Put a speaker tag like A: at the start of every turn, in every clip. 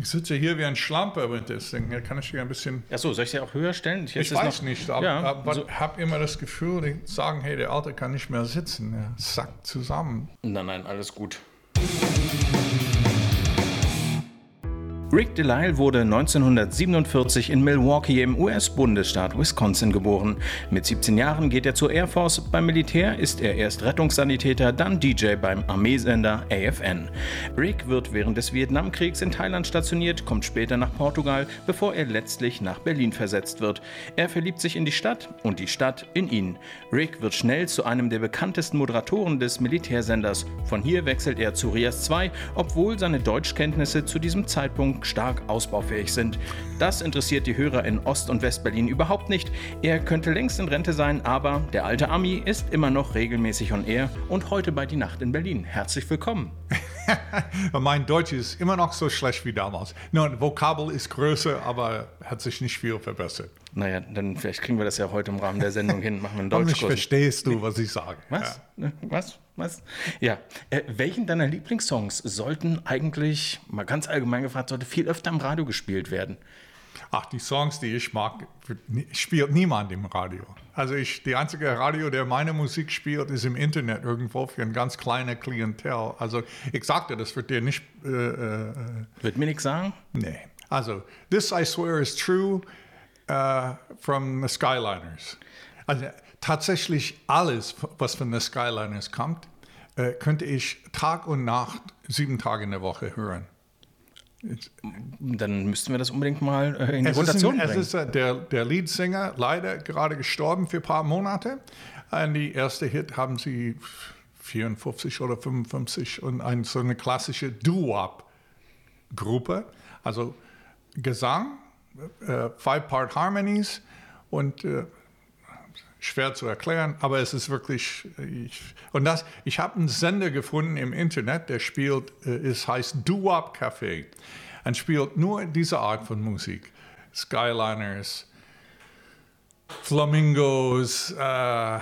A: Ich sitze hier wie ein das Ding. Hier kann ich hier ein bisschen.
B: Achso, soll ich sie auch höher stellen?
A: Jetzt ich weiß noch, nicht, aber,
B: ja,
A: aber so. habe immer das Gefühl, die sagen, hey, der Alte kann nicht mehr sitzen. Er sackt zusammen.
B: Nein, nein, alles gut. Rick Delisle wurde 1947 in Milwaukee im US-Bundesstaat Wisconsin geboren. Mit 17 Jahren geht er zur Air Force. Beim Militär ist er erst Rettungssanitäter, dann DJ beim Armeesender AFN. Rick wird während des Vietnamkriegs in Thailand stationiert, kommt später nach Portugal, bevor er letztlich nach Berlin versetzt wird. Er verliebt sich in die Stadt und die Stadt in ihn. Rick wird schnell zu einem der bekanntesten Moderatoren des Militärsenders. Von hier wechselt er zu Rias 2, obwohl seine Deutschkenntnisse zu diesem Zeitpunkt stark ausbaufähig sind. Das interessiert die Hörer in Ost- und Westberlin überhaupt nicht. Er könnte längst in Rente sein, aber der alte Ami ist immer noch regelmäßig on air und heute bei Die Nacht in Berlin. Herzlich willkommen.
A: mein Deutsch ist immer noch so schlecht wie damals. Nun, Vokabel ist größer, aber hat sich nicht viel verbessert.
B: Naja, dann vielleicht kriegen wir das ja heute im Rahmen der Sendung hin. Machen wir einen Deutschkurs.
A: Verstehst du, was ich sage.
B: Was? Ja. Was? Was? Ja. Äh, welchen deiner Lieblingssongs sollten eigentlich, mal ganz allgemein gefragt, sollte viel öfter im Radio gespielt werden?
A: Ach, die Songs, die ich mag, spielt niemand im Radio. Also ich, die einzige Radio, der meine Musik spielt, ist im Internet irgendwo für ein ganz kleines Klientel. Also ich sagte, das wird dir nicht... Äh,
B: äh, wird mir nichts sagen?
A: Nee. Also, This I Swear is True uh, from the Skyliners. Also tatsächlich alles, was von den Skyliners kommt, äh, könnte ich Tag und Nacht, sieben Tage in der Woche hören.
B: Dann müssten wir das unbedingt mal äh, in die es Rotation
A: ein,
B: bringen.
A: Es ist äh, der, der Leadsänger leider gerade gestorben für ein paar Monate. Und die erste Hit haben sie 54 oder 55 und ein, so eine klassische Doo-Wop-Gruppe. Also Gesang, äh, Five-Part Harmonies und äh, schwer zu erklären, aber es ist wirklich. Ich, und das, ich habe einen Sender gefunden im Internet, der spielt, äh, es heißt Doo-Wop Café und spielt nur diese Art von Musik. Skyliners, Flamingos, äh,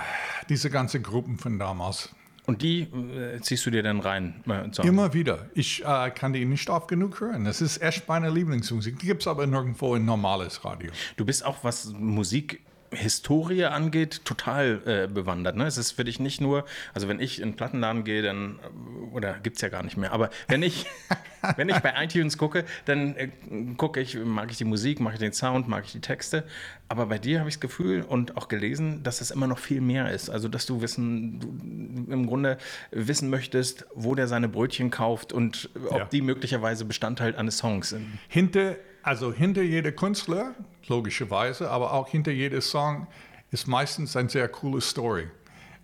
A: diese ganzen Gruppen von damals.
B: Und die äh, ziehst du dir dann rein?
A: Äh, Immer wieder. Ich äh, kann die nicht oft genug hören. Das ist echt meine Lieblingsmusik. Die gibt es aber nirgendwo in normales Radio.
B: Du bist auch, was Musik Historie angeht, total äh, bewandert. Ne? Es ist für dich nicht nur, also wenn ich in den Plattenladen gehe, dann, äh, oder gibt es ja gar nicht mehr, aber wenn ich, wenn ich bei iTunes gucke, dann äh, gucke ich, mag ich die Musik, mag ich den Sound, mag ich die Texte. Aber bei dir habe ich das Gefühl und auch gelesen, dass es immer noch viel mehr ist. Also, dass du wissen, du im Grunde wissen möchtest, wo der seine Brötchen kauft und ob ja. die möglicherweise Bestandteil eines Songs sind.
A: Hinter also hinter jedem Künstler, logischerweise, aber auch hinter jedem Song ist meistens eine sehr coole Story.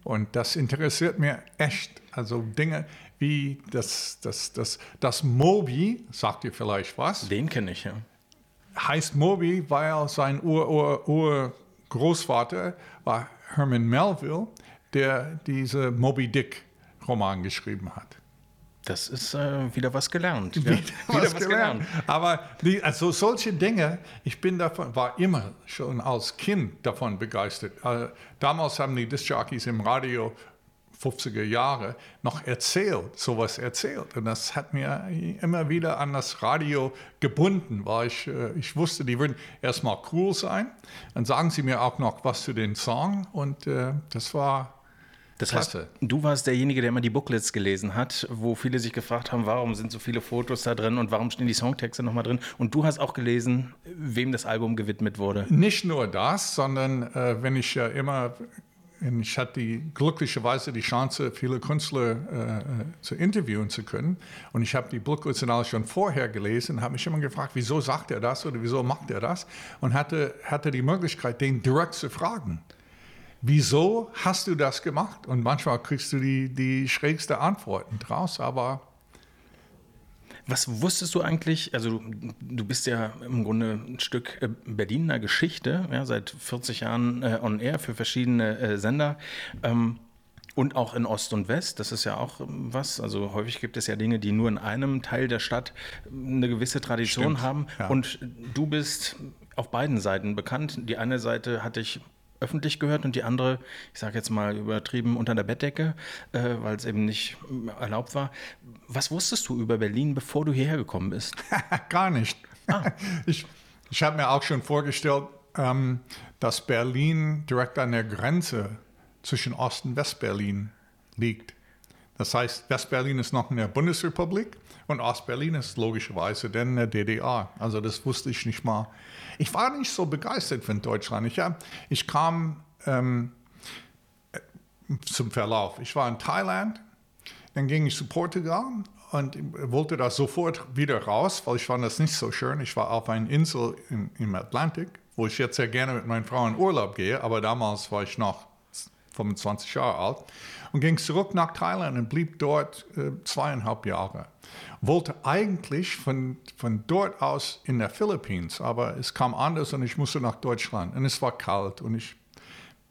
A: Und das interessiert mir echt. Also Dinge wie das, das, das, das Moby, sagt ihr vielleicht was?
B: Den kenne ich, ja.
A: Heißt Moby, weil sein Ur-Ur-Urgroßvater war Herman Melville, der diese Moby Dick Roman geschrieben hat.
B: Das ist äh, wieder was gelernt. Ja?
A: Wieder, wieder was, gelernt. gelernt. Aber die, also solche Dinge, ich bin davon, war immer schon als Kind davon begeistert. Äh, damals haben die Disc-Jockeys im Radio 50er Jahre noch erzählt, sowas erzählt. Und das hat mir immer wieder an das Radio gebunden, weil ich, äh, ich wusste, die würden erstmal cool sein. Dann sagen sie mir auch noch was zu den Song und äh, das war
B: das heißt, du warst derjenige, der immer die Booklets gelesen hat, wo viele sich gefragt haben, warum sind so viele Fotos da drin und warum stehen die Songtexte nochmal drin. Und du hast auch gelesen, wem das Album gewidmet wurde.
A: Nicht nur das, sondern äh, wenn ich ja immer, ich hatte die, glücklicherweise die Chance, viele Künstler äh, zu interviewen zu können. Und ich habe die Booklets schon vorher gelesen, habe mich immer gefragt, wieso sagt er das oder wieso macht er das? Und hatte, hatte die Möglichkeit, den direkt zu fragen wieso hast du das gemacht? Und manchmal kriegst du die, die schrägste Antworten draus, aber.
B: Was wusstest du eigentlich? Also, du, du bist ja im Grunde ein Stück äh, Berliner Geschichte, ja, seit 40 Jahren äh, on air für verschiedene äh, Sender. Ähm, und auch in Ost und West, das ist ja auch ähm, was. Also häufig gibt es ja Dinge, die nur in einem Teil der Stadt ähm, eine gewisse Tradition Stimmt, haben. Ja. Und du bist auf beiden Seiten bekannt. Die eine Seite hatte ich öffentlich gehört und die andere, ich sage jetzt mal übertrieben, unter der Bettdecke, äh, weil es eben nicht erlaubt war. Was wusstest du über Berlin, bevor du hierher gekommen bist?
A: Gar nicht. Ah. Ich, ich habe mir auch schon vorgestellt, ähm, dass Berlin direkt an der Grenze zwischen Ost- und Westberlin liegt. Das heißt, Westberlin ist noch in der Bundesrepublik und Ostberlin ist logischerweise dann in der DDR. Also das wusste ich nicht mal. Ich war nicht so begeistert von Deutschland. Ich, ja, ich kam ähm, zum Verlauf. Ich war in Thailand, dann ging ich zu Portugal und wollte da sofort wieder raus, weil ich fand das nicht so schön. Ich war auf einer Insel im, im Atlantik, wo ich jetzt sehr gerne mit meiner Frau in Urlaub gehe, aber damals war ich noch 25 Jahre alt und ging zurück nach Thailand und blieb dort äh, zweieinhalb Jahre. Wollte eigentlich von, von dort aus in der Philippinen, aber es kam anders und ich musste nach Deutschland und es war kalt und ich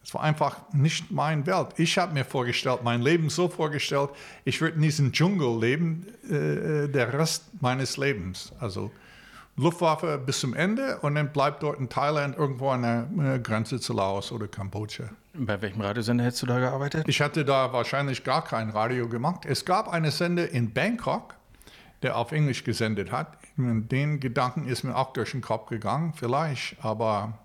A: es war einfach nicht mein Welt. Ich habe mir vorgestellt, mein Leben so vorgestellt, ich würde in diesem Dschungel leben, äh, der Rest meines Lebens. Also Luftwaffe bis zum Ende und dann bleibt dort in Thailand irgendwo an der Grenze zu Laos oder Kambodscha.
B: Bei welchem Radiosender hättest du da gearbeitet?
A: Ich hatte da wahrscheinlich gar kein Radio gemacht. Es gab einen Sender in Bangkok, der auf Englisch gesendet hat. Den Gedanken ist mir auch durch den Kopf gegangen, vielleicht, aber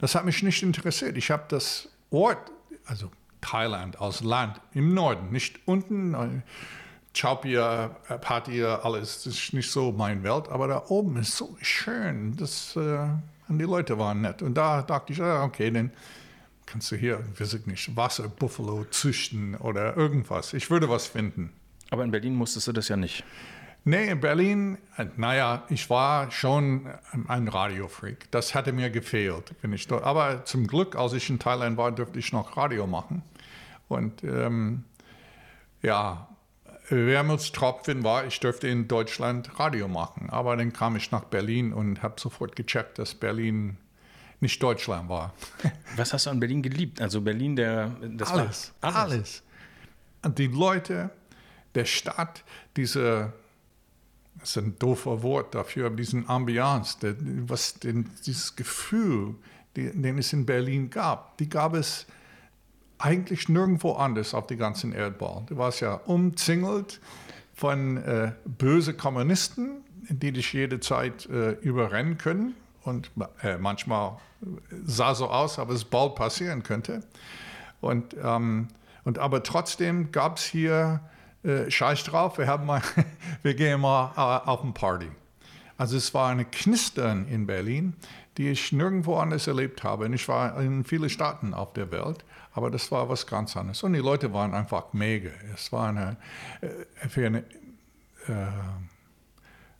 A: das hat mich nicht interessiert. Ich habe das Ort, also Thailand als Land im Norden, nicht unten Chaupia, äh, Patia, alles. Das ist nicht so mein Welt, aber da oben ist so schön. Das, äh, und die Leute waren nett. Und da dachte ich, okay, dann kannst du hier, weiß ich nicht, Wasserbuffalo züchten oder irgendwas. Ich würde was finden.
B: Aber in Berlin musstest du das ja nicht.
A: Nee, in Berlin, äh, naja, ich war schon ein Radiofreak. Das hätte mir gefehlt, wenn ich dort. Aber zum Glück, als ich in Thailand war, durfte ich noch Radio machen. Und ähm, ja, Wermutstropfen war, ich dürfte in Deutschland Radio machen. Aber dann kam ich nach Berlin und habe sofort gecheckt, dass Berlin nicht Deutschland war.
B: Was hast du an Berlin geliebt? Also Berlin, der
A: das alles, war alles. alles. Und die Leute, der Stadt, diese, das ist ein doofer Wort dafür, aber diesen Ambiance, der, was den, dieses Gefühl, die, den es in Berlin gab, die gab es eigentlich nirgendwo anders auf der ganzen Erdball. Du warst ja umzingelt von äh, böse Kommunisten, die dich jederzeit äh, überrennen können. Und äh, manchmal sah so aus, aber es bald passieren könnte. Und, ähm, und aber trotzdem gab es hier äh, Scheiß drauf, wir, haben mal, wir gehen mal äh, auf eine Party. Also es war eine Knistern in Berlin, die ich nirgendwo anders erlebt habe. Und ich war in vielen Staaten auf der Welt. Aber das war was ganz anderes. Und die Leute waren einfach mega. Es war eine, äh, für, eine, äh,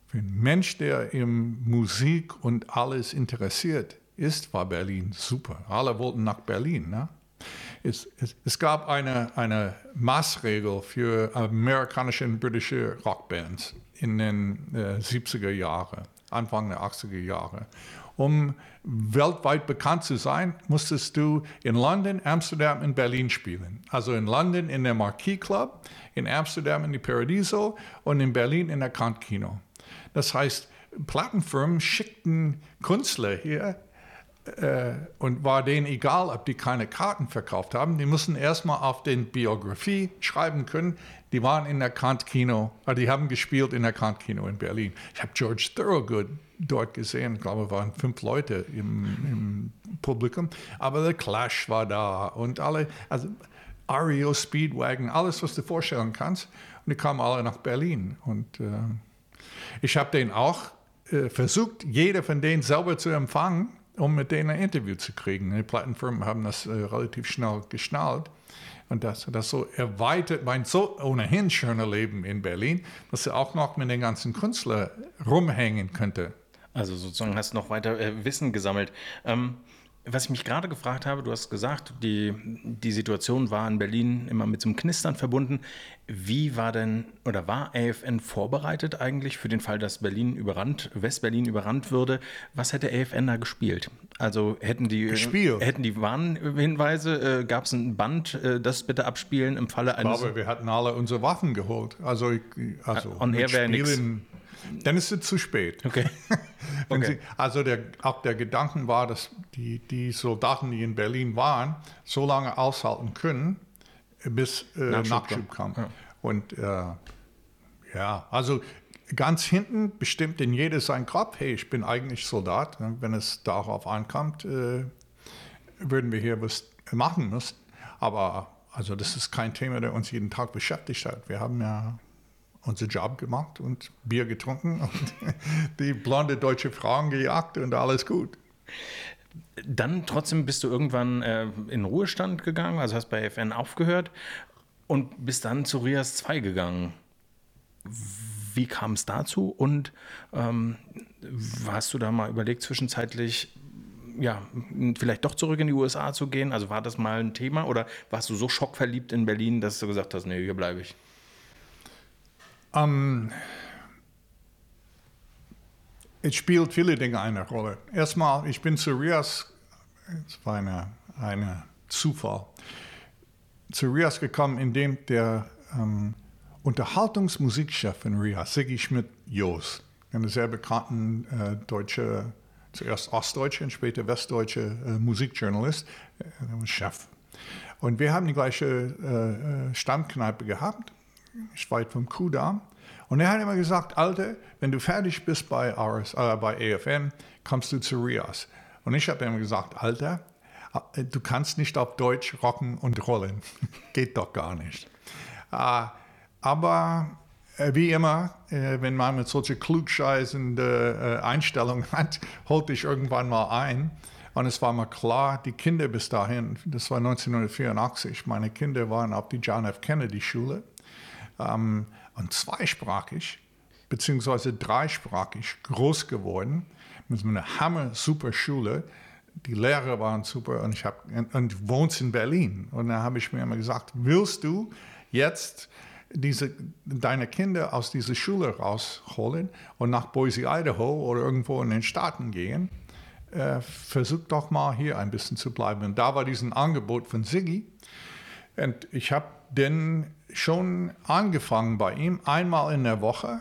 A: für einen Mensch, der in Musik und alles interessiert ist, war Berlin super. Alle wollten nach Berlin. Ne? Es, es, es, gab eine, eine Maßregel für amerikanische und britische Rockbands in den äh, 70er Jahren, Anfang der 80er Jahre um weltweit bekannt zu sein, musstest du in London, Amsterdam und Berlin spielen. Also in London in der Marquis Club, in Amsterdam in die Paradiso und in Berlin in der Kant Kino. Das heißt, Plattenfirmen schickten Künstler hier äh, und war denen egal, ob die keine Karten verkauft haben. Die mussten erstmal auf den Biografie schreiben können. Die waren in der Kant Kino, die haben gespielt in der Kant Kino in Berlin. Ich habe George Thorogood dort gesehen. Ich glaube, waren fünf Leute im, im, Publikum. Aber der Clash war da und alle, also Ario, Speedwagon, alles, was du vorstellen kannst. Und die kamen alle nach Berlin. Und äh, ich habe den auch äh, versucht, jeder von denen selber zu empfangen, um mit denen ein Interview zu kriegen. Die Plattenfirmen haben das äh, relativ schnell geschnallt. Und das, das so erweitert mein so ohnehin schöner Leben in Berlin, dass er auch noch mit den ganzen Künstlern rumhängen könnte.
B: Also sozusagen hast du noch weiter äh, Wissen gesammelt. Ähm, was ich mich gerade gefragt habe, du hast gesagt, die, die Situation war in Berlin immer mit so einem Knistern verbunden. Wie war denn oder war AFN vorbereitet eigentlich für den Fall, dass Berlin überrannt, Westberlin überrannt würde? Was hätte AFN da gespielt? Also hätten die,
A: gespielt.
B: hätten die Warnhinweise, äh, gab es ein Band, äh, das bitte abspielen im Falle
A: eines. Ich glaube, wir hatten alle unsere Waffen geholt. Also, also
B: On Air wäre nichts.
A: Dann ist es zu spät.
B: Okay.
A: Okay. Sie, also der, auch der Gedanke war, dass die, die Soldaten, die in Berlin waren, so lange aushalten können, bis äh, Nachschub, Nachschub kam. Ja. Und äh, ja, also ganz hinten bestimmt in jeder sein Kopf, hey, ich bin eigentlich Soldat. Wenn es darauf ankommt, äh, würden wir hier was machen müssen. Aber also das ist kein Thema, der uns jeden Tag beschäftigt hat. Wir haben ja unseren Job gemacht und Bier getrunken und die blonde deutsche Frauen gejagt und alles gut.
B: Dann trotzdem bist du irgendwann äh, in Ruhestand gegangen, also hast bei FN aufgehört und bist dann zu Rias 2 gegangen. Wie kam es dazu und ähm, hast du da mal überlegt, zwischenzeitlich ja, vielleicht doch zurück in die USA zu gehen? Also war das mal ein Thema oder warst du so schockverliebt in Berlin, dass du gesagt hast, nee, hier bleibe ich?
A: Ähm, es spielt viele Dinge eine Rolle. Erstmal, ich bin zu Rias, es war eine, eine Zufall, zu Rias gekommen, indem der ähm, Unterhaltungsmusikchef in Rias, Siggi Schmidt-Jos, ein sehr bekannten äh, deutscher zuerst ostdeutsche und später westdeutsche äh, Musikjournalist, äh, Chef. Und wir haben die gleiche äh, äh Stammkneipe gehabt, weit vom Kudamm. Und er hat immer gesagt, Alter, wenn du fertig bist bei, RS, äh, bei AFN, kommst du zu Rias. Und ich habe immer gesagt, Alter, äh, du kannst nicht auf Deutsch rocken und rollen. Geht doch gar nicht. aber äh, wie immer, äh, wenn man mit solchen klugscheißenden äh, Einstellungen hat, holte ich irgendwann mal ein. Und es war mal klar, die Kinder bis dahin, das war 1984, meine Kinder waren auf die John F. Kennedy Schule ähm, und zweisprachig, beziehungsweise dreisprachig groß geworden, mit einer hammer super Schule. Die Lehrer waren super und ich habe und wohnst in Berlin. Und da habe ich mir immer gesagt, willst du jetzt diese, deine Kinder aus dieser Schule rausholen und nach Boise, Idaho oder irgendwo in den Staaten gehen, äh, versuch doch mal hier ein bisschen zu bleiben. Und da war dieses Angebot von Siggi. Und ich habe dann schon angefangen bei ihm, einmal in der Woche,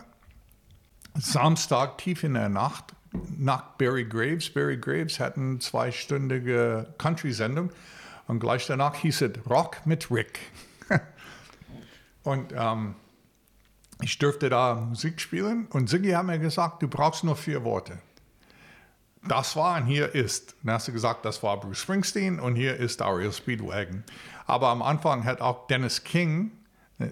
A: Samstag tief in der Nacht, nach Barry Graves. Barry Graves hat eine zweistündige Country-Sendung und gleich danach hieß es Rock mit Rick. Und ähm, ich dürfte da Musik spielen und Siggi hat mir gesagt, du brauchst nur vier Worte. Das war und hier ist. Dann hast du gesagt, das war Bruce Springsteen und hier ist Ariel Speedwagon. Aber am Anfang hat auch Dennis King,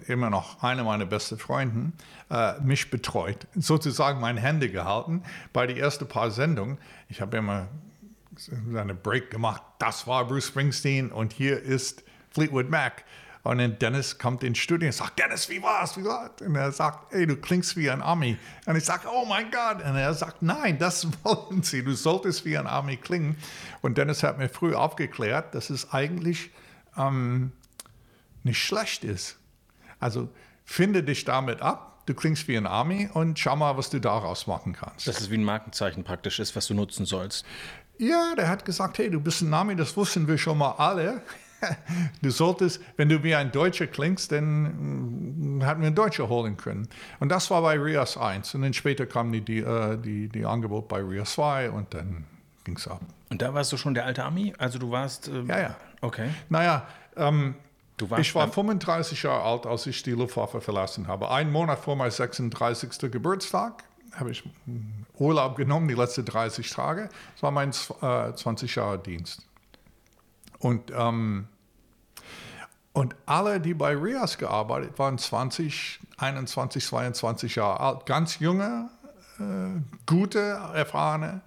A: immer noch einer meiner besten Freunde, äh, mich betreut, sozusagen meine Hände gehalten bei den ersten paar Sendungen. Ich habe immer eine Break gemacht. Das war Bruce Springsteen und hier ist Fleetwood Mac. Und dann Dennis kommt ins Studio und sagt, Dennis, wie war's? Wie war's? Und er sagt, ey, du klingst wie ein Ami. Und ich sage, oh mein Gott. Und er sagt, nein, das wollen sie. Du solltest wie ein Ami klingen. Und Dennis hat mir früh aufgeklärt, dass es eigentlich ähm, nicht schlecht ist. Also finde dich damit ab. Du klingst wie ein Ami und schau mal, was du daraus machen kannst.
B: Dass es wie ein Markenzeichen praktisch ist, was du nutzen sollst.
A: Ja, der hat gesagt, hey, du bist ein Ami, das wussten wir schon mal alle. du solltest, wenn du wie ein Deutscher klingst, dann hätten wir einen Deutscher holen können. Und das war bei Rias 1. Und dann später kam die, die, äh, die, die Angebot bei Rias 2 und dann ging es ab.
B: Und da warst du schon der alte Ami? Also du warst.
A: Ähm, ja, ja.
B: Okay.
A: Naja, ähm, ich war 35 Jahre alt, als ich die Luftwaffe verlassen habe. Einen Monat vor meinem 36. Geburtstag habe ich Urlaub genommen, die letzten 30 Tage. Das war mein äh, 20 Jahre Dienst. Und, ähm, und alle, die bei Rias gearbeitet waren, 20, 21, 22 Jahre alt, ganz junge, äh, gute, erfahrene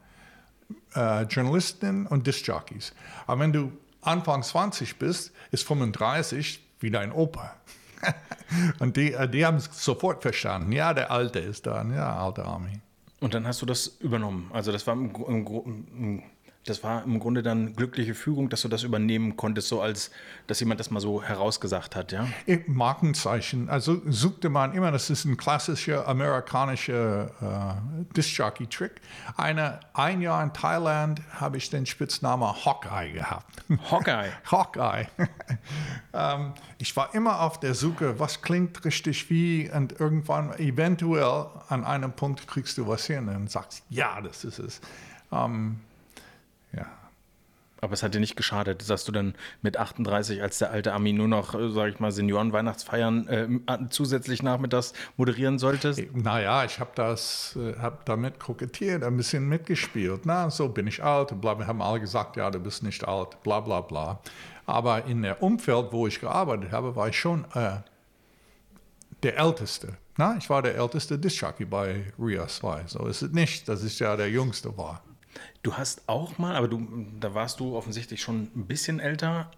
A: äh, Journalisten und Discjockeys. Aber wenn du Anfang 20 bist, ist 35 wie dein Opa. und die, äh, die haben es sofort verstanden. Ja, der Alte ist da, ja, alte Army.
B: Und dann hast du das übernommen. Also das war im, im, im Das war im Grunde dann glückliche Fügung, dass du das übernehmen konntest, so als dass jemand das mal so herausgesagt hat, ja?
A: Markenzeichen. Also suchte man immer, das ist ein klassischer amerikanischer äh, Disc-Jockey-Trick. ein Jahr in Thailand habe ich den Spitznamen Hawkeye gehabt.
B: Hawkeye?
A: Hawkeye. ähm, ich war immer auf der Suche, was klingt richtig wie und irgendwann eventuell an einem Punkt kriegst du was hin und sagst, ja, das ist es. Ähm.
B: Aber es hat dir nicht geschadet, dass du dann mit 38 als der alte Ami nur noch, äh, sag ich mal, Senioren-Weihnachtsfeiern äh, zusätzlich nachmittags moderieren solltest?
A: Naja, ich habe das, äh, habe damit kokettiert, ein bisschen mitgespielt. Na, so bin ich alt, bla, wir haben alle gesagt, ja, du bist nicht alt, bla bla bla. Aber in der Umfeld, wo ich gearbeitet habe, war ich schon äh, der Älteste. Na, ich war der älteste Disc-Jockey bei RIA 2. So ist es nicht, dass ich ja der Jüngste war.
B: Du hast auch mal, aber du, da warst du offensichtlich schon ein bisschen älter,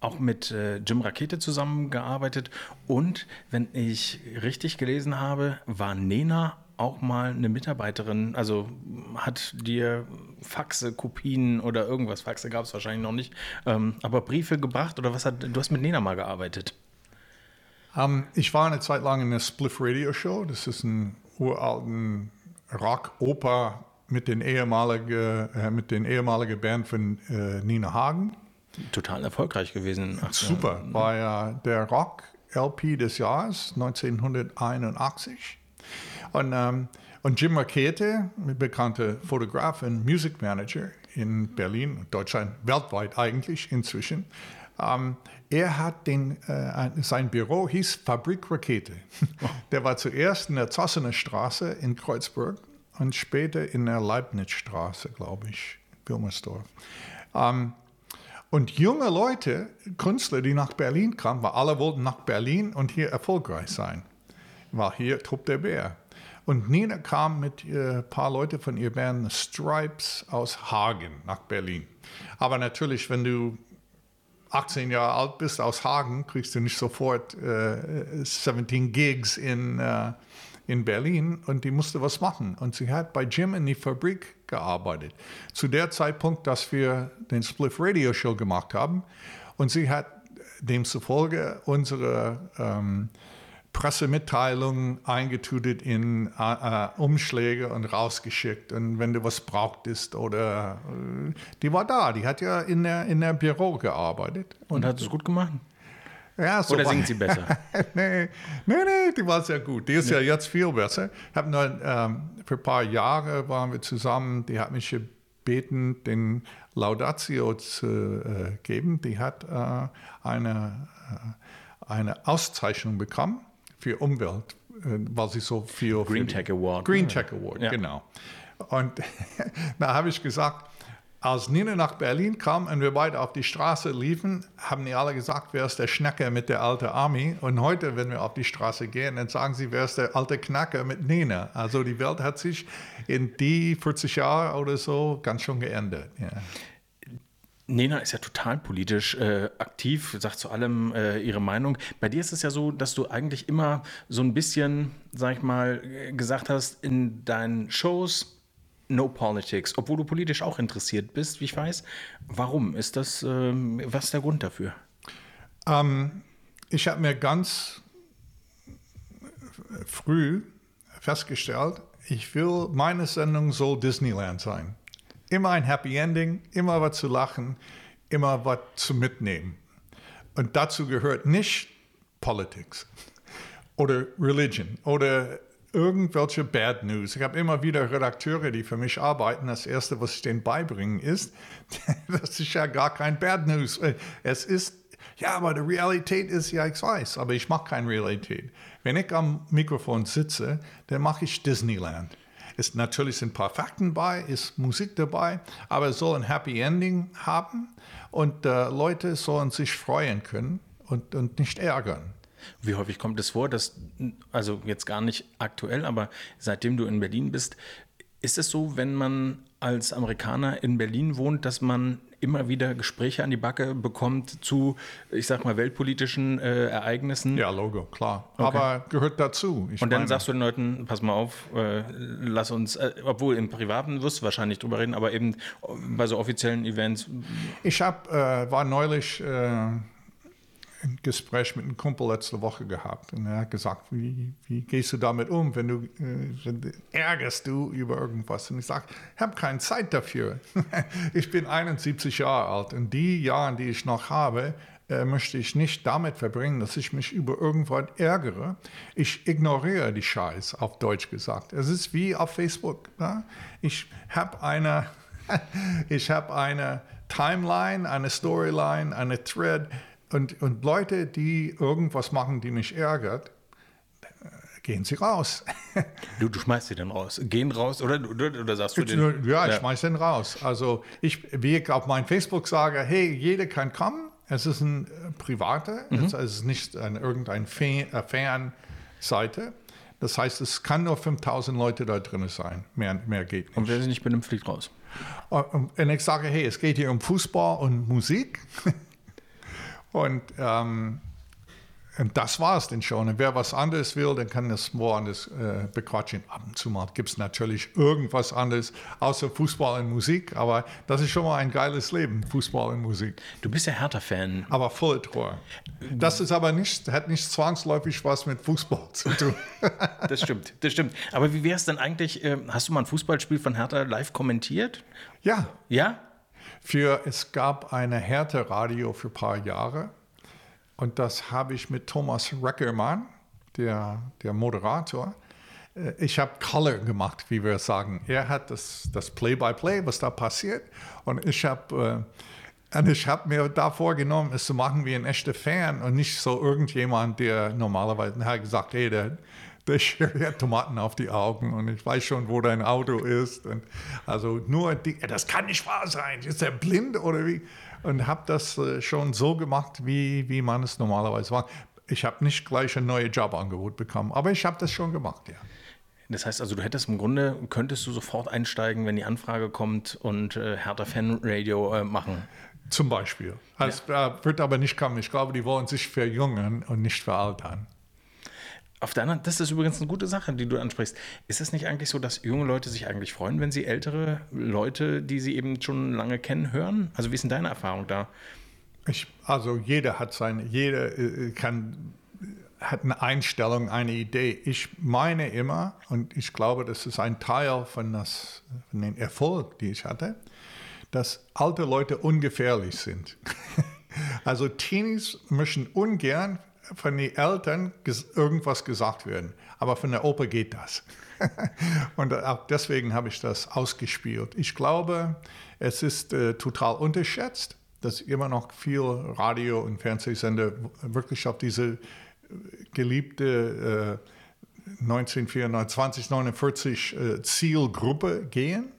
B: auch mit äh, Jim Rakete zusammengearbeitet. Und wenn ich richtig gelesen habe, war Nena auch mal eine Mitarbeiterin, also hat dir Faxe, Kopien oder irgendwas, Faxe gab es wahrscheinlich noch nicht, ähm, aber Briefe gebracht oder was hat, du hast mit Nena mal gearbeitet?
A: Um, ähm, ich war eine Zeit lang in der Spliff Radio Show, das ist ein uralten Rock-Oper mit den ehemaligen, äh, mit den ehemaligen Band von äh, Nina Hagen.
B: Total erfolgreich gewesen.
A: Ach, Super, war ja der Rock-LP des Jahres 1981. Und, ähm, und Jim Rakete, bekannter Fotograf und Music Manager in Berlin, Deutschland, weltweit eigentlich inzwischen, ähm, er hat den, äh, sein Büro hieß Fabrik Rakete. Der war zuerst in der Zossener Straße in Kreuzburg und später in der Leibnizstraße, glaube ich, Wilmersdorf. Ähm, und junge Leute, Künstler, die nach Berlin kamen, weil alle wollten nach Berlin und hier erfolgreich sein, war hier Trupp der Bär. Und Nina kam mit ein paar Leuten von ihr Band Stripes aus Hagen nach Berlin. Aber natürlich, wenn du 18 Jahre alt bist aus Hagen, kriegst du nicht sofort äh, 17 Gigs in, äh, in Berlin und die musste was machen. Und sie hat bei Jim in die Fabrik gearbeitet. Zu der Zeitpunkt, dass wir den Spliff Radio Show gemacht haben. Und sie hat demzufolge unsere ähm, Pressemitteilungen eingetutet in äh, äh, Umschläge und rausgeschickt. Und wenn du was brauchtest oder äh, die war da, die hat ja in der, in der Büro gearbeitet.
B: Und, und hat es gut gemacht?
A: Ja,
B: so Oder singt sie besser?
A: nee, nee, nee, die war sehr gut. Die ist nee. ja jetzt viel besser. Hab nur, ähm, für ein paar Jahre waren wir zusammen. Die hat mich gebeten, den Laudatio zu äh, geben. Die hat äh, eine, äh, eine Auszeichnung bekommen für Umwelt, äh, weil sie so viel.
B: Green Tech Award.
A: Green Tech Award, ja. genau. Und da habe ich gesagt, als Nina nach Berlin kam und wir beide auf die Straße liefen, haben die alle gesagt, wer ist der Schnecker mit der alten Army? Und heute, wenn wir auf die Straße gehen, dann sagen sie, wer ist der alte Knacker mit Nina? Also die Welt hat sich in die 40 Jahre oder so ganz schön geändert. Ja.
B: Nena ist ja total politisch äh, aktiv, sagt zu allem äh, ihre Meinung. Bei dir ist es ja so, dass du eigentlich immer so ein bisschen, sag ich mal, gesagt hast, in deinen Shows, No Politics, obwohl du politisch auch interessiert bist, wie ich weiß. Warum? Ist das, ähm, was ist der Grund dafür?
A: Ähm, ich habe mir ganz früh festgestellt, ich will, meine Sendung soll Disneyland sein. Immer ein Happy Ending, immer was zu lachen, immer was zu mitnehmen. Und dazu gehört nicht Politics oder Religion oder irgendwelche Bad News. Ich habe immer wieder Redakteure, die für mich arbeiten. Das Erste, was ich denen beibringen, ist, das ist ja gar kein Bad News. Es ist, ja, aber die Realität ist, ja, ich weiß, aber ich mache keine Realität. Wenn ich am Mikrofon sitze, dann mache ich Disneyland. Ist natürlich sind ein paar Fakten bei, ist Musik dabei, aber es soll ein Happy Ending haben und äh, Leute sollen sich freuen können und, und nicht ärgern.
B: Wie häufig kommt es vor, dass, also jetzt gar nicht aktuell, aber seitdem du in Berlin bist, Ist es so, wenn man als Amerikaner in Berlin wohnt, dass man immer wieder Gespräche an die Backe bekommt zu, ich sag mal, weltpolitischen äh, Ereignissen?
A: Ja, Logo, klar. Okay. Aber gehört dazu.
B: Und dann meine, sagst du den Leuten, pass mal auf, äh, lass uns, äh, obwohl im Privaten wirst du wahrscheinlich drüber reden, aber eben bei so offiziellen Events.
A: Ich hab, äh, war neulich äh, ein Gespräch mit einem Kumpel letzte Woche gehabt und er hat gesagt, wie, wie gehst du damit um, wenn du, äh, ärgerst du über irgendwas? Und ich sage, ich habe keine Zeit dafür. ich bin 71 Jahre alt und die Jahre, die ich noch habe, äh, möchte ich nicht damit verbringen, dass ich mich über irgendwas ärgere. Ich ignoriere die Scheiß, auf Deutsch gesagt. Es ist wie auf Facebook. Ja? Ich habe eine, ich habe eine Timeline, eine Storyline, eine Thread und, und Leute, die irgendwas machen, die mich ärgert, gehen sie raus.
B: du, du schmeißt sie dann raus. Gehen raus oder, oder, oder sagst du
A: den? Ja, ich ja. schmeiß den raus. Also ich, wie ich auf meinem Facebook sage, hey, jeder kann kommen. Es ist ein äh, privater, mhm. es ist nicht ein, irgendein Fan, äh. Das heißt, es kann nur 5000 Leute da drin sein. Mehr, mehr geht nicht.
B: Und wer sich nicht benimmt, fliegt raus.
A: Und ich sage, hey, es geht hier um Fußball und Musik. Und, ähm, und das war es denn schon. Und wer was anderes will, dann kann das woanders äh, bequatschen. Ab und zu mal gibt es natürlich irgendwas anderes, außer Fußball und Musik. Aber das ist schon mal ein geiles Leben, Fußball und Musik.
B: Du bist ja Hertha-Fan.
A: Aber voll treu. Das ist aber nicht, hat nicht zwangsläufig was mit Fußball zu tun.
B: das stimmt, das stimmt. Aber wie wäre es denn eigentlich, äh, hast du mal ein Fußballspiel von Hertha live kommentiert?
A: Ja.
B: Ja?
A: Für, es gab eine Härte-Radio für ein paar Jahre und das habe ich mit Thomas Reckermann, der, der Moderator, äh, ich habe Color gemacht, wie wir sagen. Er hat das, das Play-by-Play, -play, was da passiert. Und ich habe äh, hab mir da vorgenommen, es zu machen wie ein echter Fan und nicht so irgendjemand, der normalerweise hat gesagt, hey, der, der hat Tomaten auf die Augen und ich weiß schon, wo dein Auto ist. Und also nur, die, das kann nicht wahr sein. Ist er blind oder wie? Und habe das äh, schon so gemacht, wie, wie man es normalerweise macht. Ich habe nicht gleich ein neues Jobangebot bekommen, aber ich habe das schon gemacht, ja.
B: Das heißt also, du hättest im Grunde, könntest du sofort einsteigen, wenn die Anfrage kommt und äh, Hertha Fan Radio äh, machen?
A: Zum Beispiel. Das ja. äh, wird aber nicht kommen. Ich glaube, die wollen sich verjüngen und nicht veraltern.
B: Auf der anderen, das ist übrigens eine gute Sache, die du ansprichst. Ist es nicht eigentlich so, dass junge Leute sich eigentlich freuen, wenn sie ältere Leute, die sie eben schon lange kennen, hören? Also wie ist denn deine Erfahrung da?
A: Ich, also jeder hat seine, jeder äh, kann, hat eine Einstellung, eine Idee. Ich meine immer, und ich glaube, das ist ein Teil von, das, von dem Erfolg, den ich hatte, dass alte Leute ungefährlich sind. also Teenies möchten ungern von den Eltern irgendwas gesagt werden. Aber von der Oper geht das. und auch deswegen habe ich das ausgespielt. Ich glaube, es ist äh, total unterschätzt, dass immer noch viel Radio- und Fernsehsender wirklich auf diese äh, geliebte äh, 1994, 2049 äh, Zielgruppe gehen.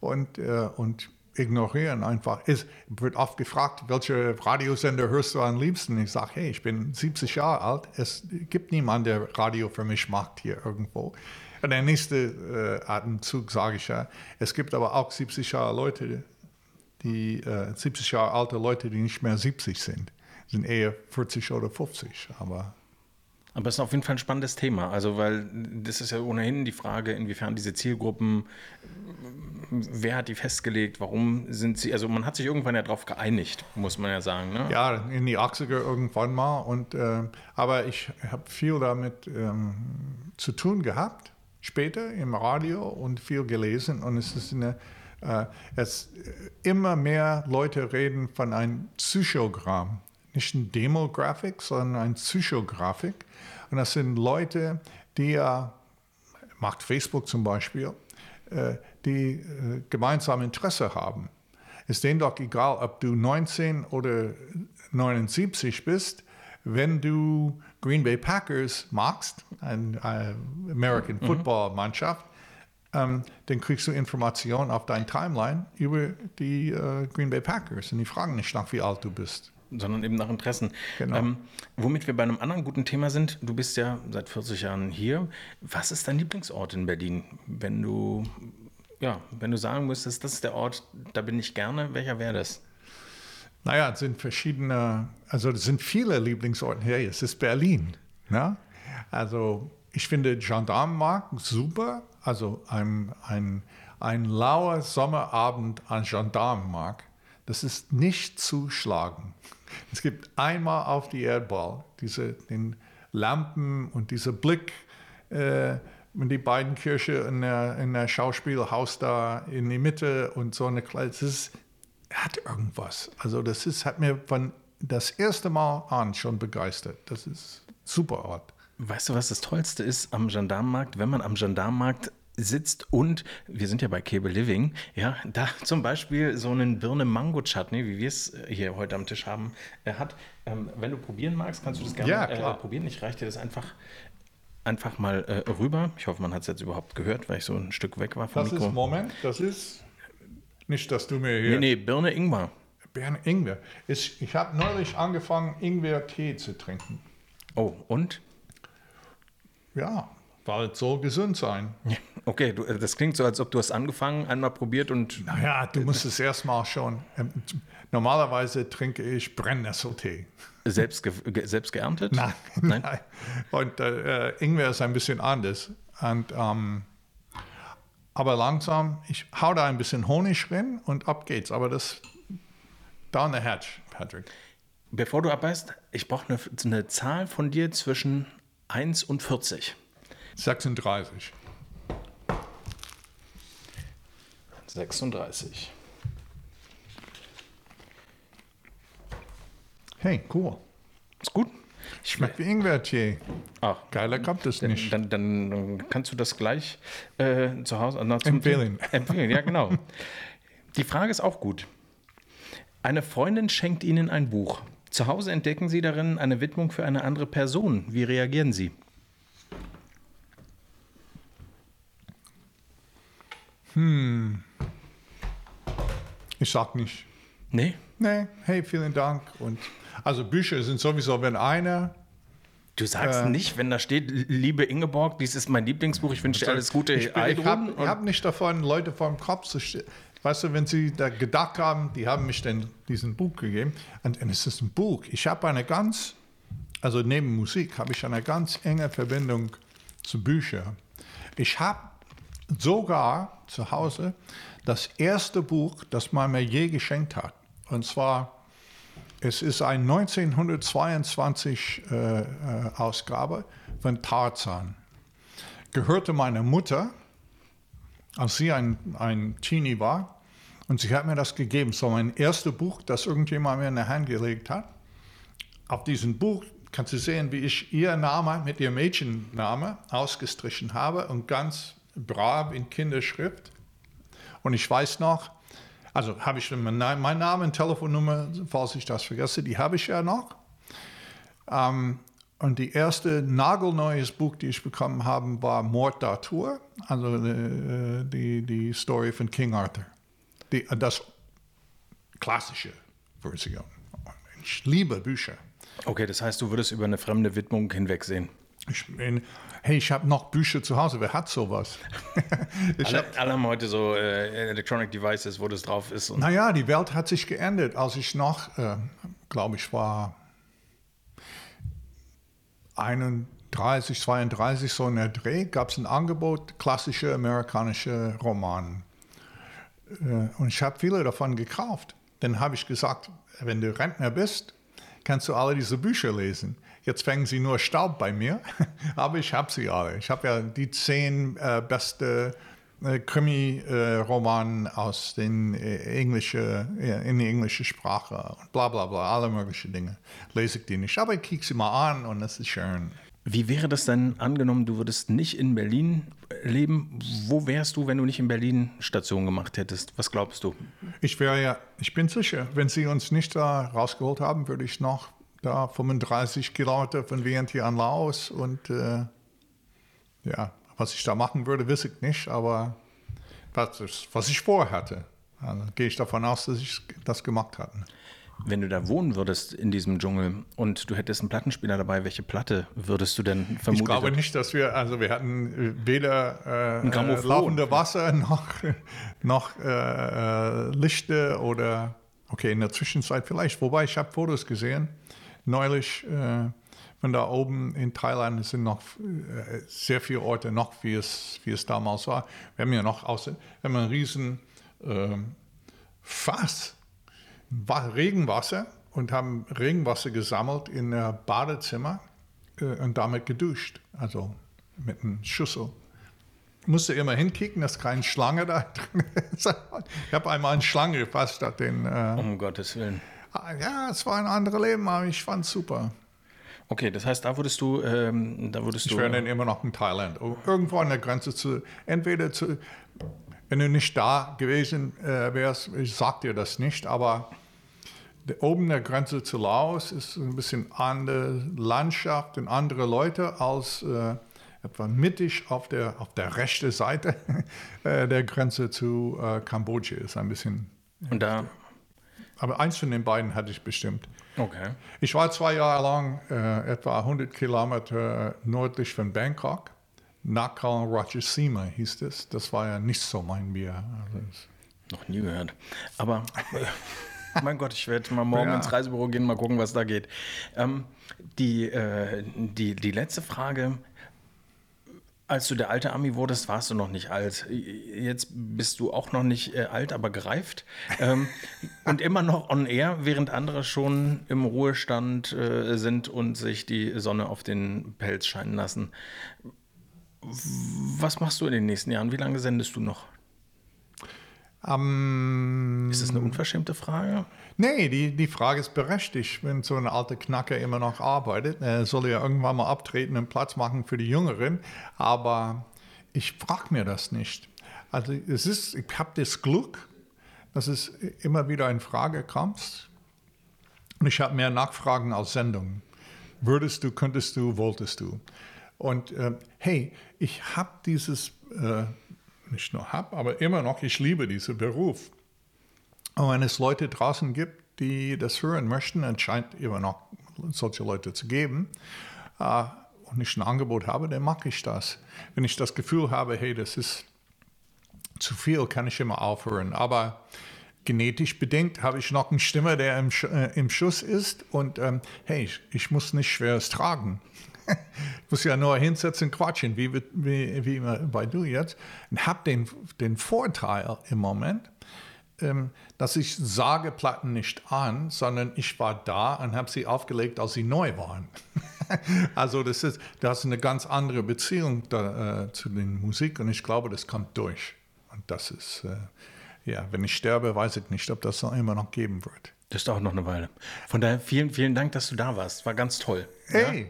A: Und, äh, und ignorieren einfach. Es wird oft gefragt, welche Radiosender hörst du am liebsten? Ich sage, hey, ich bin 70 Jahre alt. Es gibt niemanden, der Radio für mich macht hier irgendwo. Und der nächste äh, Atemzug sage ich ja, es gibt aber auch 70 Jahre Leute, die äh, 70 Jahre alte Leute, die nicht mehr 70 sind, sind eher 40 oder 50. Aber
B: aber es ist auf jeden Fall ein spannendes Thema. Also, weil das ist ja ohnehin die Frage, inwiefern diese Zielgruppen, wer hat die festgelegt, warum sind sie, also man hat sich irgendwann ja darauf geeinigt, muss man ja sagen. Ne?
A: Ja, in die 80er irgendwann mal. Und, äh, aber ich habe viel damit ähm, zu tun gehabt, später im Radio und viel gelesen. Und es ist eine, äh, es, immer mehr Leute reden von einem Psychogramm. Nicht ein Demographic, sondern ein Psychografik und das sind Leute, die ja, macht Facebook zum Beispiel, äh, die äh, gemeinsam Interesse haben. Ist denen doch egal, ob du 19 oder 79 bist, wenn du Green Bay Packers magst, eine, eine American mhm. Football Mannschaft, ähm, dann kriegst du Informationen auf dein Timeline über die äh, Green Bay Packers und die fragen nicht nach, wie alt du bist
B: sondern eben nach Interessen. Genau. Ähm, womit wir bei einem anderen guten Thema sind, du bist ja seit 40 Jahren hier. Was ist dein Lieblingsort in Berlin, wenn du ja, wenn du sagen müsstest, das ist der Ort, da bin ich gerne, welcher wäre das?
A: Naja, es sind verschiedene, also es sind viele Lieblingsorte hier. Es ist Berlin. Ne? Also ich finde Gendarmenmarkt super. Also ein, ein, ein lauer Sommerabend an Gendarmenmarkt, das ist nicht zu schlagen. Es gibt einmal auf die Erdball diese, den Lampen und dieser Blick äh, in die beiden Kirche in der, in der Schauspielhaus da in die Mitte und so eine kleine, das ist, hat irgendwas. Also das ist, hat mir von das erste Mal an schon begeistert. Das ist super Ort.
B: Weißt du, was das Tollste ist am Gendarmenmarkt? Wenn man am Gendarmenmarkt sitzt und wir sind ja bei Cable Living, ja, da zum Beispiel so einen Birne-Mango-Chutney, wie wir es hier heute am Tisch haben, äh, hat. Ähm, wenn du probieren magst, kannst du das gerne
A: Ja,
B: äh,
A: klar.
B: probieren. Ich reiche dir das einfach, einfach mal äh, rüber. Ich hoffe, man hat es jetzt überhaupt gehört, weil ich so ein Stück weg war vom
A: Das
B: Mikro.
A: ist, Moment, das ist nicht, dass du mir hier...
B: nee, nee, Birne Ingwer.
A: Bern Ingwer. Ich, ich habe neulich angefangen, Ingwer-Tee zu trinken.
B: Oh, und?
A: Ja, es soll gesund sein.
B: Okay, du, äh, das klingt so, als ob du hast angefangen, einmal probiert und
A: Naja, du musst es erstmal schon. ähm, Normalerweise trinke ich Brennnesseltee.
B: selbst, ge ge selbst geerntet?
A: Nein,
B: Nein?
A: nein. Und äh, Ingwer ist ein bisschen anders. Und, ähm, aber langsam, ich hau da ein bisschen Honig rein und ab geht's. Aber das down the hatch, Patrick.
B: Bevor du abbeißt, ich brauche eine, eine Zahl von dir zwischen 1 und 40.
A: 36.
B: 36.
A: Hey, cool.
B: Ist gut?
A: Schmeckt wie Ingwer-Tee.
B: Ach,
A: Geiler kommt es nicht.
B: dann, dann kannst du das gleich äh, zu Hause na, zum
A: Empfehlen.
B: Empfehlen, ja, genau. Die Frage ist auch gut. Eine Freundin schenkt Ihnen ein Buch. Zu Hause entdecken Sie darin eine Widmung für eine andere Person. Wie reagieren Sie?
A: Ich sag nicht.
B: Nee?
A: Nee, hey, vielen Dank. Und also Bücher sind sowieso, wenn einer.
B: Du sagst
A: Äh.
B: nicht, wenn da steht, liebe Ingeborg, dies ist mein Lieblingsbuch, ich wünsche dir alles Gute,
A: Ich, bin- ich habe hab nicht davon, Leute vor dem Kopf zu stellen. Weißt du, wenn sie da gedacht haben, die haben mich dann diesen Buch gegeben. Und, und es ist ein Buch. Ich habe eine ganz, also neben Musik, habe ich eine ganz enge Verbindung zu Büchern. Ich habe sogar zu Hause das erste Buch, das man mir je geschenkt hat. Und zwar, es ist ein 1922 äh, äh, Ausgabe von Tarzan. Gehörte meiner Mutter, als sie ein, ein Teenie war. Und sie hat mir das gegeben. So mein erstes Buch, das irgendjemand mir in die Hand gelegt hat. Auf diesem Buch kannst du sehen, wie ich ihr Name mit ihrem Mädchenname ausgestrichen habe und ganz brav in Kinderschrift. Und ich weiß noch, also habe ich mein mein Name und Telefonnummer, falls ich das vergesse, die habe ich ja noch. Ähm, und die erste nagelneues Buch, die ich bekommen habe, war Mord d'Arthur, also äh, die, die Story von King Arthur. Die, das klassische Version. Ich liebe Bücher.
B: Okay, das heißt, du würdest über eine fremde Widmung hinwegsehen.
A: Ich bin, hey, ich habe noch Bücher zu Hause. Wer hat sowas? ich
B: Alle,
A: hab,
B: alle haben heute so äh, Electronic Devices, wo das drauf ist.
A: Naja, die Welt hat sich geändert. Als ich noch, äh, glaube ich, war 31, 32, so in der Dreh, gab es ein Angebot, klassische amerikanische Romanen. Äh, und ich habe viele davon gekauft. Dann habe ich gesagt, wenn du Rentner bist, kannst du alle diese Bücher lesen. Jetzt fängen sie nur Staub bei mir, aber ich habe sie alle. Ich habe ja die zehn äh, beste äh, Krimi-Romanen aus den äh, englische, äh, in die englische Sprache und bla bla bla, alle möglichen Dinge. Lese ich die nicht, aber ich kicke sie mal an und das ist schön.
B: wie wäre das denn angenommen, du würdest nicht in Berlin leben? Wo wärst du, wenn du nicht in Berlin Station gemacht hättest? Was glaubst du?
A: Ich wäre ja, ich bin sicher, wenn sie uns nicht da rausgeholt haben, würde ich noch da 35 Kilometer von Vientiane Laos und äh, ja, was ich da machen würde, weiß ich nicht, aber was, was ich vorhatte, also, gehe ich davon aus, dass ich das gemacht hatte.
B: Wenn du da wohnen würdest in diesem Dschungel und du hättest einen Plattenspieler dabei, welche Platte würdest du denn vermuten?
A: Ich glaube nicht, dass wir, also wir hatten weder äh, laufende Wasser noch, noch äh, Lichter oder, okay, in der Zwischenzeit vielleicht, wobei ich habe Fotos gesehen, neulich äh, von da oben in Thailand sind noch äh, sehr viele Orte noch, wie es, wie es damals war. Wir haben ja noch außer, wir haben einen riesen äh, Fass, Regenwasser und haben Regenwasser gesammelt in der Badezimmer äh, und damit geduscht, also mit einem Schüssel. Musste immer hinkicken, dass keine Schlange da drin ist. Ich habe einmal eine Schlange gefasst den. Äh,
B: um Gottes Willen.
A: Ah, ja, es war ein anderes Leben, aber ich fand es super.
B: Okay, das heißt, da würdest du, ähm, da würdest
A: ich
B: du.
A: wäre dann immer noch in Thailand. Irgendwo an der Grenze zu, entweder zu, wenn du nicht da gewesen äh, wärst, ich sag dir das nicht, aber oben der Grenze zu Laos ist ein bisschen andere Landschaft und andere Leute als äh, etwa mittig auf der, auf der rechten Seite äh, der Grenze zu äh, Kambodscha ist ein bisschen.
B: Und da.
A: Aber eins von den beiden hatte ich bestimmt.
B: Okay.
A: Ich war zwei Jahre lang äh, etwa 100 Kilometer nördlich von Bangkok. Nakhon Ratchasima hieß das. Das war ja nicht so mein Bier. Also
B: Noch nie gehört. Aber mein Gott, ich werde mal morgen ja. ins Reisebüro gehen, mal gucken, was da geht. Ähm, die, äh, die, die letzte Frage als du der alte Ami wurdest, warst du noch nicht alt. Jetzt bist du auch noch nicht äh, alt, aber gereift. Ähm, und immer noch on air, während andere schon im Ruhestand äh, sind und sich die Sonne auf den Pelz scheinen lassen. Was machst du in den nächsten Jahren? Wie lange sendest du noch?
A: Um,
B: ist das eine unverschämte Frage?
A: Nee, die, die Frage ist berechtigt. Wenn so ein alter Knacker immer noch arbeitet, er soll ja irgendwann mal abtreten und Platz machen für die Jüngeren. Aber ich frage mir das nicht. Also es ist, ich habe das Glück, dass es immer wieder in Frage kommt. Und ich habe mehr Nachfragen als Sendungen. Würdest du, könntest du, wolltest du. Und äh, hey, ich habe dieses äh, nicht nur habe, aber immer noch, ich liebe diesen Beruf. Und wenn es Leute draußen gibt, die das hören möchten, dann scheint immer noch solche Leute zu geben, äh, und ich ein Angebot habe, dann mache ich das. Wenn ich das Gefühl habe, hey, das ist zu viel, kann ich immer aufhören. Aber genetisch bedingt habe ich noch eine Stimme, der im, äh, im Schuss ist und ähm, hey, ich, ich, muss nicht Schweres tragen muss ja nur hinsetzen und quatschen, wie, wie, wie bei du jetzt. Und habe den, den Vorteil im Moment, ähm, dass ich sage Platten nicht an, sondern ich war da und habe sie aufgelegt, als sie neu waren. also das ist, das ist eine ganz andere Beziehung da, äh, zu den Musik und ich glaube, das kommt durch. Und das ist, äh, ja, wenn ich sterbe, weiß ich nicht, ob das noch immer noch geben wird.
B: Das dauert noch eine Weile. Von daher vielen, vielen Dank, dass du da warst. War ganz toll.
A: Hey, ja?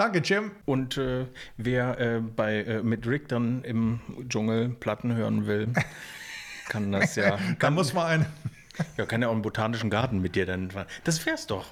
A: Danke, Jim.
B: Und äh, wer äh, bei, äh, mit Rick dann im Dschungel Platten hören will, kann das ja.
A: da muss man ein.
B: ja, kann ja auch einen botanischen Garten mit dir dann. Das wär's doch.